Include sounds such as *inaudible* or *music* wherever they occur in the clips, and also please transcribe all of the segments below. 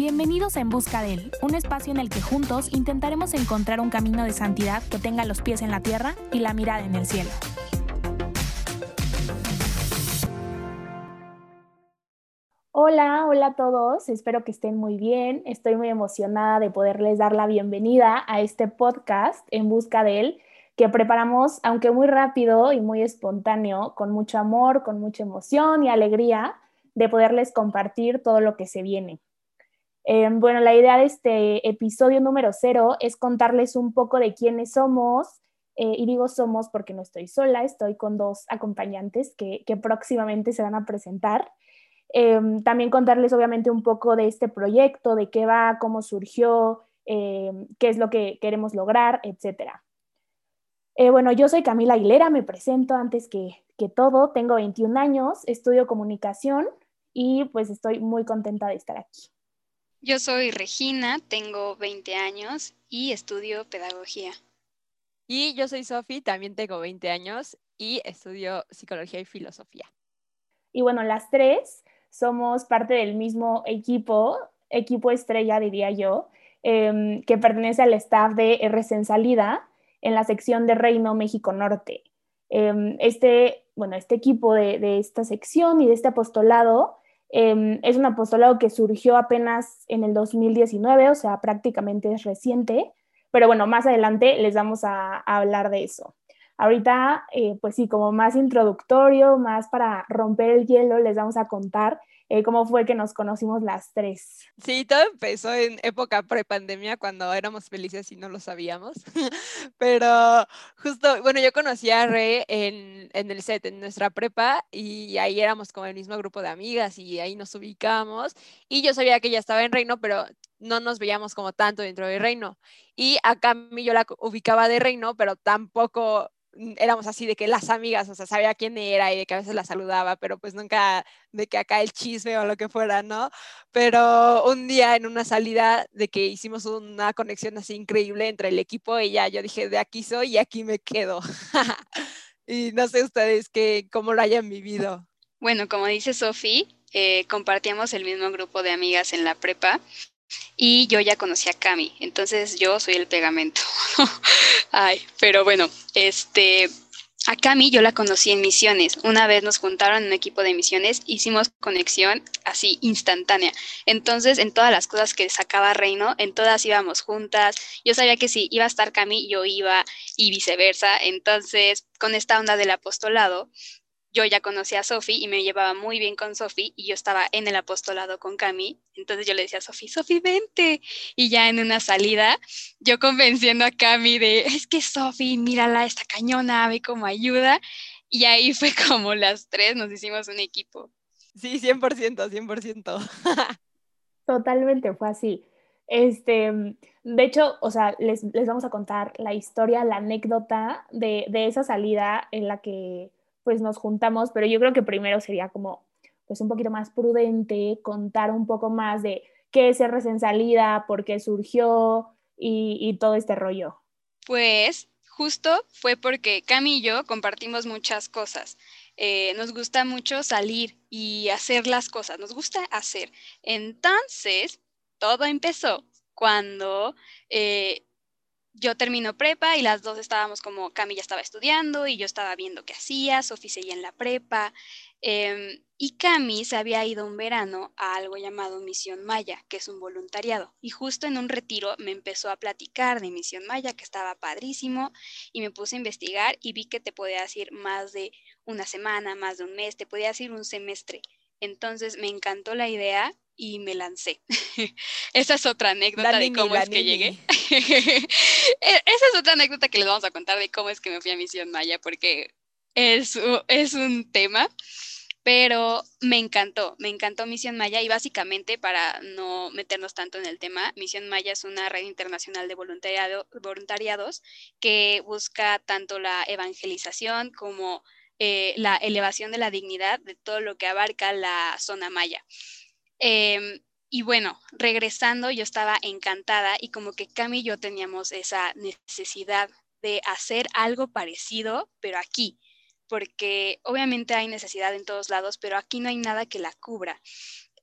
Bienvenidos a En Busca de Él, un espacio en el que juntos intentaremos encontrar un camino de santidad que tenga los pies en la tierra y la mirada en el cielo. Hola, hola a todos, espero que estén muy bien. Estoy muy emocionada de poderles dar la bienvenida a este podcast En Busca de Él, que preparamos, aunque muy rápido y muy espontáneo, con mucho amor, con mucha emoción y alegría de poderles compartir todo lo que se viene. Eh, bueno, la idea de este episodio número cero es contarles un poco de quiénes somos, eh, y digo somos porque no estoy sola, estoy con dos acompañantes que, próximamente se van a presentar. Eh, también contarles obviamente un poco de este proyecto, de qué va, cómo surgió, qué es lo que queremos lograr, etcétera. bueno, yo soy Camila Aguilera, me presento antes que, que todo, tengo 21 años, estudio comunicación y pues estoy muy contenta de estar aquí. Yo soy Regina, tengo 20 años y estudio pedagogía. Y yo soy Sofi, también tengo 20 años y estudio psicología y filosofía. Y bueno, las tres somos parte del mismo equipo, equipo estrella diría yo, em, que pertenece al staff de RC en Salida en la sección de Reino México Norte. Em, este, bueno, este equipo de, de esta sección y de este apostolado Em, es un apostolado que surgió apenas en el 2019, o sea, prácticamente es reciente, pero bueno, más adelante les vamos a, hablar de eso. Ahorita, eh, pues sí, como más introductorio, más para romper el hielo, les vamos a contar eh, cómo fue que nos conocimos las tres. Sí, todo empezó en época prepandemia cuando éramos felices y no lo sabíamos. *laughs* Pero justo, bueno, yo conocí a Re en, en, el set, en nuestra prepa, y ahí éramos como el mismo grupo de amigas y ahí nos ubicamos. Y yo sabía que ella estaba en Reino, pero no nos veíamos como tanto dentro de Reino. Y acá mí yo la ubicaba de Reino, pero tampoco éramos así de que las amigas, o sea, sabía quién era y de que a veces la saludaba, pero pues nunca de que acá el chisme o lo que fuera, ¿no? Pero un día en una salida de que hicimos una conexión así increíble entre el equipo y ya, yo dije, de aquí soy y aquí me quedo. *laughs* y no sé ustedes que, cómo lo hayan vivido. Bueno, como dice Sofi, eh, compartíamos el mismo grupo de amigas en la prepa y yo ya conocí a Cami, entonces yo soy el pegamento. *laughs* Ay, pero bueno, este, a Cami yo la conocí en misiones. Una vez nos juntaron en un equipo de misiones, hicimos conexión así instantánea. Entonces, en todas las cosas que sacaba Reino, en todas íbamos juntas. Yo sabía que si iba a estar Cami, yo iba y viceversa. Entonces, con esta onda del apostolado, yo ya conocía a Sofi y me llevaba muy bien con Sofi y yo estaba en el apostolado con Cami. Entonces yo le decía a Sofi, Sofi, vente. Y ya en una salida, yo convenciendo a Cami de, es que Sofi, mírala, esta cañona, ve cómo ayuda. Y ahí fue *laughs* como las tres nos hicimos un equipo. Sí, 100%, 100%. *laughs* Totalmente, fue así. Este, de hecho, o sea, les, les, vamos a contar la historia, la anécdota de, de esa salida en la que pues nos juntamos, pero yo creo que primero sería como pues un poquito más prudente, contar un poco más de qué es RS en salida, por qué surgió y, todo este rollo. Pues justo fue porque Cami y yo compartimos muchas cosas. Eh, nos gusta mucho salir y hacer las cosas, nos gusta hacer. Entonces, todo empezó cuando eh, yo termino prepa y las dos estábamos como, Cami ya estaba estudiando y yo estaba viendo qué hacía, Sofi seguía en la prepa. Em, y Cami se había ido un verano a algo llamado Misión Maya, que es un voluntariado. Y justo en un retiro me empezó a platicar de Misión Maya, que estaba padrísimo, y me puse a investigar y vi que te podías ir más de una semana, más de un mes, te podías ir un semestre. Entonces me encantó la idea y me lancé. *laughs* Esa es otra anécdota de cómo es que llegué. *laughs* E, esa es otra anécdota que les vamos a contar de cómo es que me fui a Misión Maya, porque es, es un tema, pero me encantó, me encantó Misión Maya y básicamente para no meternos tanto en el tema, Misión Maya es una red internacional de voluntariado, voluntariados que busca tanto la evangelización como eh, la elevación de la dignidad de todo lo que abarca la zona maya. Em, y bueno, regresando, yo estaba encantada y como que Cami y yo teníamos esa necesidad de hacer algo parecido, pero aquí, porque obviamente hay necesidad en todos lados, pero aquí no hay nada que la cubra.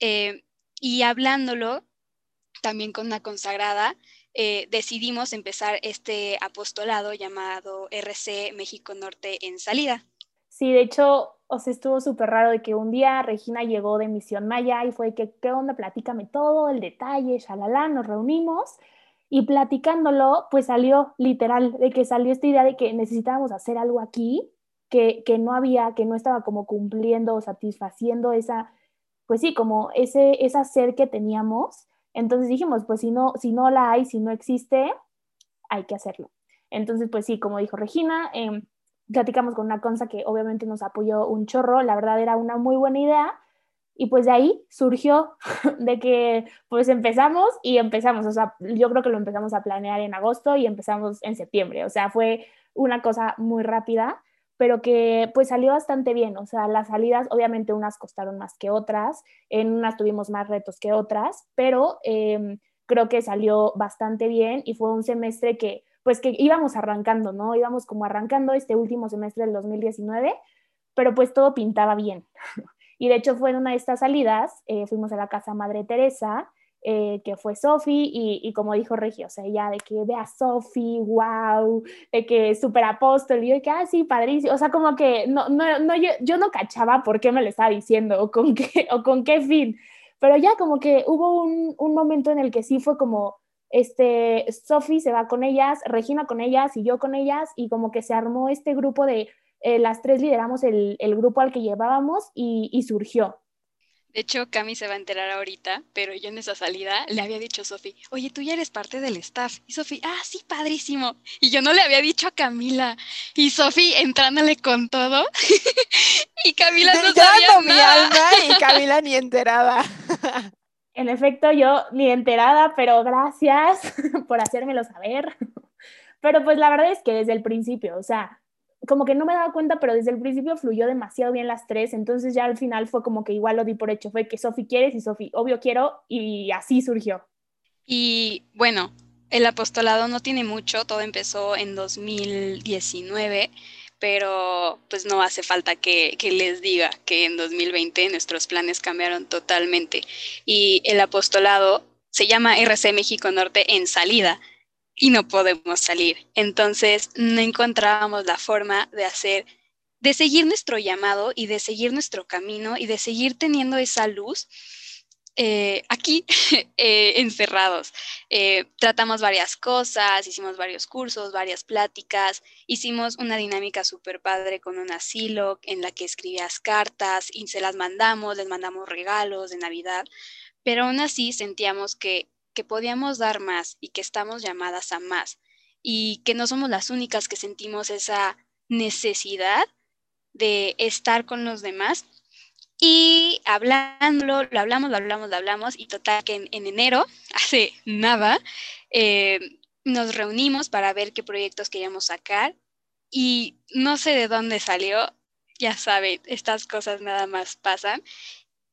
Em, y hablándolo, también con una consagrada, eh, decidimos empezar este apostolado llamado RC México Norte en salida. Sí, de hecho, o estuvo súper raro de que un día Regina llegó de Misión Maya y fue que, ¿qué onda? Platícame todo, el detalle, shalala, nos reunimos y platicándolo, pues salió literal, de que salió esta idea de que necesitábamos hacer algo aquí, que, que no había, que no estaba como cumpliendo o satisfaciendo esa, pues sí, como ese, esa sed que teníamos. Entonces dijimos, pues si no, si no la hay, si no existe, hay que hacerlo. Entonces, pues sí, como dijo Regina, eh, platicamos con una consa que obviamente nos apoyó un chorro, la verdad era una muy buena idea y pues de ahí surgió *laughs* de que pues empezamos y empezamos, o sea, yo creo que lo empezamos a planear en agosto y empezamos en septiembre, o sea, fue una cosa muy rápida, pero que pues salió bastante bien, o sea, las salidas obviamente unas costaron más que otras, en unas tuvimos más retos que otras, pero em, creo que salió bastante bien y fue un semestre que pues que íbamos arrancando, ¿no? Íbamos como arrancando este último semestre del 2019, pero pues todo pintaba bien. *laughs* Y de hecho fue en una de estas salidas, eh, fuimos a la casa Madre Teresa, eh, que fue Sofi, y, como dijo Regio, o sea, ya de que vea Sofi, wow, de que súper apóstol, y yo de que, ah, sí, padrísimo, o sea, como que no, no, no yo, yo, no cachaba por qué me lo estaba diciendo o con qué, o con qué fin, pero ya como que hubo un, un momento en el que sí fue como, este, Sophie se va con ellas, Regina con ellas y yo con ellas, y como que se armó este grupo de, eh, las tres lideramos el, el, grupo al que llevábamos y, y, surgió. De hecho, Cami se va a enterar ahorita, pero yo en esa salida le había dicho a Sofi, oye, tú ya eres parte del staff. Y Sofi, ah, sí, padrísimo. Y yo no le había dicho a Camila. Y Sofi entrándole con todo. *laughs* y Camila no sabía mi alma y Camila ni *laughs* enterada. En efecto, yo ni enterada, pero gracias *laughs* por hacérmelo saber. Pero pues la verdad es que desde el principio, o sea, como que no me daba cuenta, pero desde el principio fluyó demasiado bien las tres, entonces ya al final fue como que igual lo di por hecho, fue que Sofi quieres y Sofi, obvio quiero, y así surgió. Y bueno, el apostolado no tiene mucho, todo empezó en 2019 pero pues no hace falta que, les diga que en 2020 nuestros planes cambiaron totalmente y el apostolado se llama RC México Norte en salida y no podemos salir. Entonces no encontrábamos la forma de hacer, de seguir nuestro llamado y de seguir nuestro camino y de seguir teniendo esa luz eh, aquí *laughs* eh, encerrados. Eh, tratamos varias cosas, hicimos varios cursos, varias pláticas, hicimos una dinámica súper padre con un asilo en la que escribías cartas y se las mandamos, les mandamos regalos de Navidad, pero aún así sentíamos que, que podíamos dar más y que estamos llamadas a más y que no somos las únicas que sentimos esa necesidad de estar con los demás y hablándolo, lo hablamos, lo hablamos, lo hablamos, y total que en, enero, *laughs* hace nada, eh, nos reunimos para ver qué proyectos queríamos sacar y no sé de dónde salió, ya saben, estas cosas nada más pasan,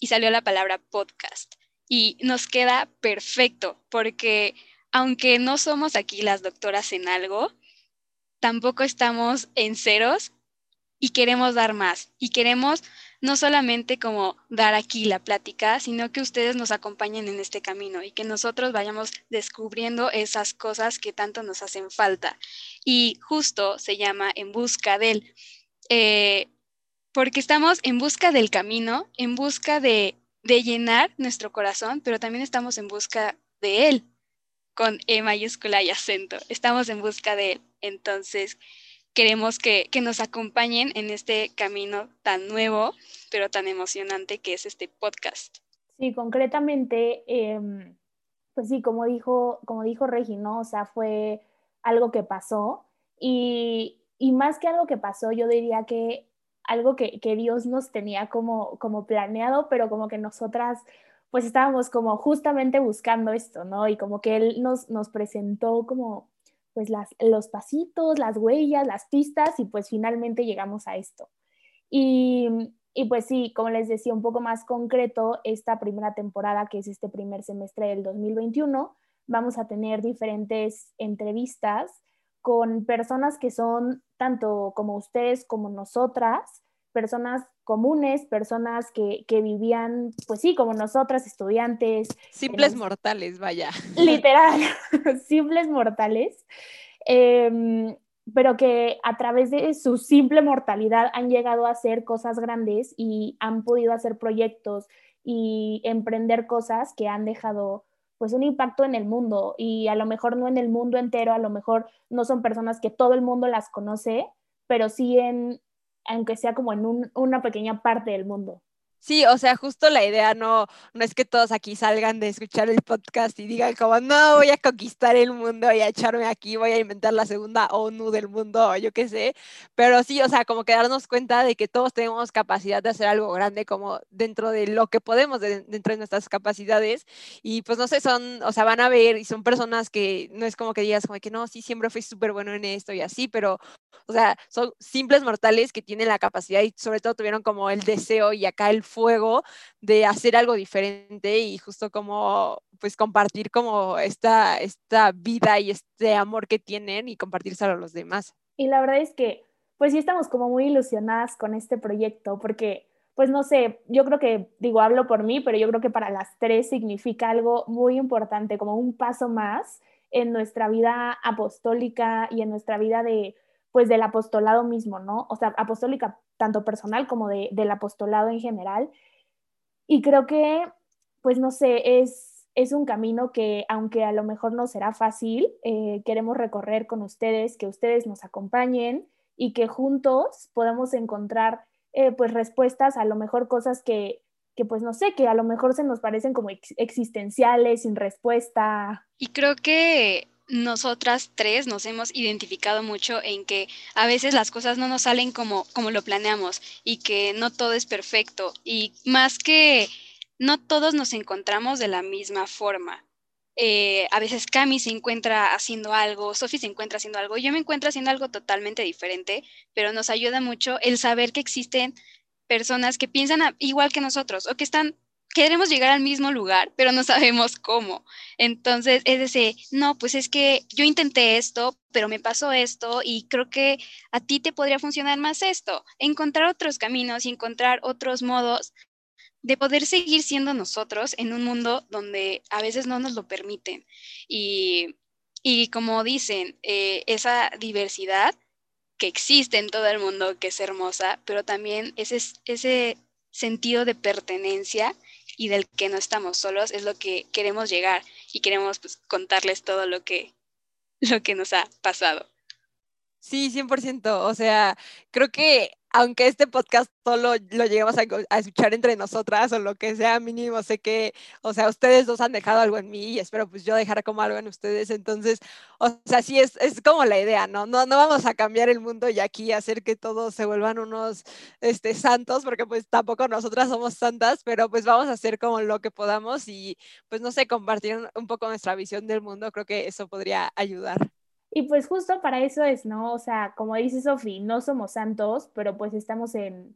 y salió la palabra podcast. Y nos queda perfecto, porque aunque no somos aquí las doctoras en algo, tampoco estamos en ceros y queremos dar más y queremos no solamente como dar aquí la plática, sino que ustedes nos acompañen en este camino y que nosotros vayamos descubriendo esas cosas que tanto nos hacen falta. Y justo se llama En Busca del, eh, porque estamos en busca del camino, en busca de, de llenar nuestro corazón, pero también estamos en busca de Él, con E mayúscula y acento. Estamos en busca de Él. Entonces, queremos que, nos acompañen en este camino tan nuevo, pero tan emocionante que es este podcast. Sí, concretamente, em, pues sí, como dijo, como dijo Regi, O sea, fue algo que pasó y, más que algo que pasó, yo diría que algo que, Dios nos tenía como, como planeado, pero como que nosotras pues estábamos como justamente buscando esto, ¿no? Y como que Él nos, nos presentó como pues las, los pasitos, las huellas, las pistas y pues finalmente llegamos a esto. Y, y, pues sí, como les decía, un poco más concreto, esta primera temporada, que es este primer semestre del 2021, vamos a tener diferentes entrevistas con personas que son tanto como ustedes como nosotras, personas comunes, personas que, que, vivían, pues sí, como nosotras, estudiantes. Simples mortales, vaya. Literal, *laughs* simples mortales. Eh, pero que a través de su simple mortalidad han llegado a hacer cosas grandes y han podido hacer proyectos y emprender cosas que han dejado pues un impacto en el mundo y a lo mejor no en el mundo entero, a lo mejor no son personas que todo el mundo las conoce, pero sí en, aunque sea como en un, una pequeña parte del mundo. Sí, o sea, justo la idea no, no es que todos aquí salgan de escuchar el podcast y digan como, no, voy a conquistar el mundo, voy a echarme aquí, voy a inventar la segunda ONU del mundo, o yo qué sé, pero sí, o sea, como que darnos cuenta de que todos tenemos capacidad de hacer algo grande como dentro de lo que podemos, dentro de nuestras capacidades, y pues no sé, son, o sea, van a ver y son personas que no es como que digas como que no, sí, siempre fui súper bueno en esto y así, pero, o sea, son simples mortales que tienen la capacidad y sobre todo tuvieron como el deseo y acá el fuego de hacer algo diferente y justo como pues compartir como esta, esta vida y este amor que tienen y compartírselo a los demás. Y la verdad es que pues sí estamos como muy ilusionadas con este proyecto porque pues no sé, yo creo que, digo, hablo por mí, pero yo creo que para las tres significa algo muy importante, como un paso más en nuestra vida apostólica y en nuestra vida de, pues del apostolado mismo, ¿no? O sea, apostólica tanto personal como de, del apostolado en general. Y creo que, pues no sé, es, es un camino que, aunque a lo mejor no será fácil, eh, queremos recorrer con ustedes, que ustedes nos acompañen y que juntos podamos encontrar, eh, pues, respuestas a lo mejor cosas que, que, pues, no sé, que a lo mejor se nos parecen como existenciales, sin respuesta. Y creo que nosotras tres nos hemos identificado mucho en que a veces las cosas no nos salen como, como lo planeamos y que no todo es perfecto y más que no todos nos encontramos de la misma forma. Eh, a veces Cami se encuentra haciendo algo, Sofi se encuentra haciendo algo, yo me encuentro haciendo algo totalmente diferente, pero nos ayuda mucho el saber que existen personas que piensan igual que nosotros o que están queremos llegar al mismo lugar, pero no sabemos cómo. Entonces, es decir, no, pues es que yo intenté esto, pero me pasó esto y creo que a ti te podría funcionar más esto. Encontrar otros caminos y encontrar otros modos de poder seguir siendo nosotros en un mundo donde a veces no nos lo permiten. Y, y como dicen, eh, esa diversidad que existe en todo el mundo, que es hermosa, pero también ese, ese sentido de pertenencia y del que no estamos solos es lo que queremos llegar y queremos pues, contarles todo lo que, lo que nos ha pasado. Sí, 100%. O sea, creo que aunque este podcast solo lo lleguemos a, escuchar entre nosotras o lo que sea mínimo, sé que, o sea, ustedes dos han dejado algo en mí y espero pues yo dejar como algo en ustedes. Entonces, o sea, sí es, es como la idea, ¿no? ¿no? No vamos a cambiar el mundo y aquí hacer que todos se vuelvan unos este, santos, porque pues tampoco nosotras somos santas, pero pues vamos a hacer como lo que podamos y pues no sé, compartir un poco nuestra visión del mundo. Creo que eso podría ayudar. Y pues justo para eso es, ¿no? O sea, como dice Sofi, no somos santos, pero pues estamos en,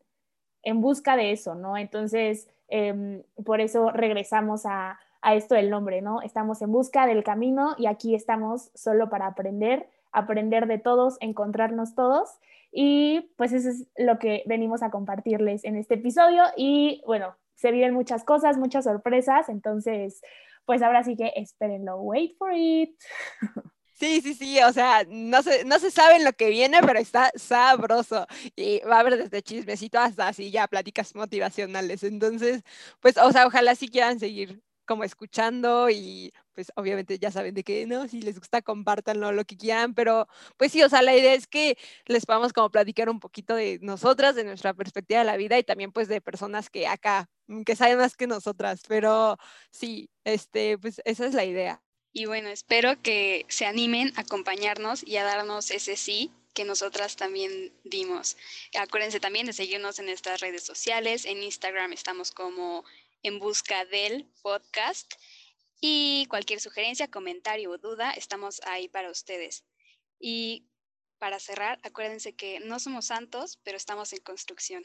en busca de eso, ¿no? Entonces, em, por eso regresamos a, a esto del nombre, ¿no? Estamos en busca del camino y aquí estamos solo para aprender, aprender de todos, encontrarnos todos. Y pues eso es lo que venimos a compartirles en este episodio. Y bueno, se viven muchas cosas, muchas sorpresas. Entonces, pues ahora sí que espérenlo. Wait for it. *laughs* Sí, sí, sí, o sea, no se, no se sabe lo que viene, pero está sabroso. Y va a haber desde chismecito hasta así ya pláticas motivacionales. Entonces, pues, o sea, ojalá sí quieran seguir como escuchando y pues obviamente ya saben de que no, si les gusta compártanlo lo que quieran, pero pues sí, o sea, la idea es que les podamos como platicar un poquito de nosotras, de nuestra perspectiva de la vida y también pues de personas que acá, que saben más que nosotras, pero sí, este, pues esa es la idea. Y bueno, espero que se animen a acompañarnos y a darnos ese sí que nosotras también dimos. Acuérdense también de seguirnos en nuestras redes sociales. En Instagram estamos como en busca del podcast. Y cualquier sugerencia, comentario o duda, estamos ahí para ustedes. Y para cerrar, acuérdense que no somos santos, pero estamos en construcción.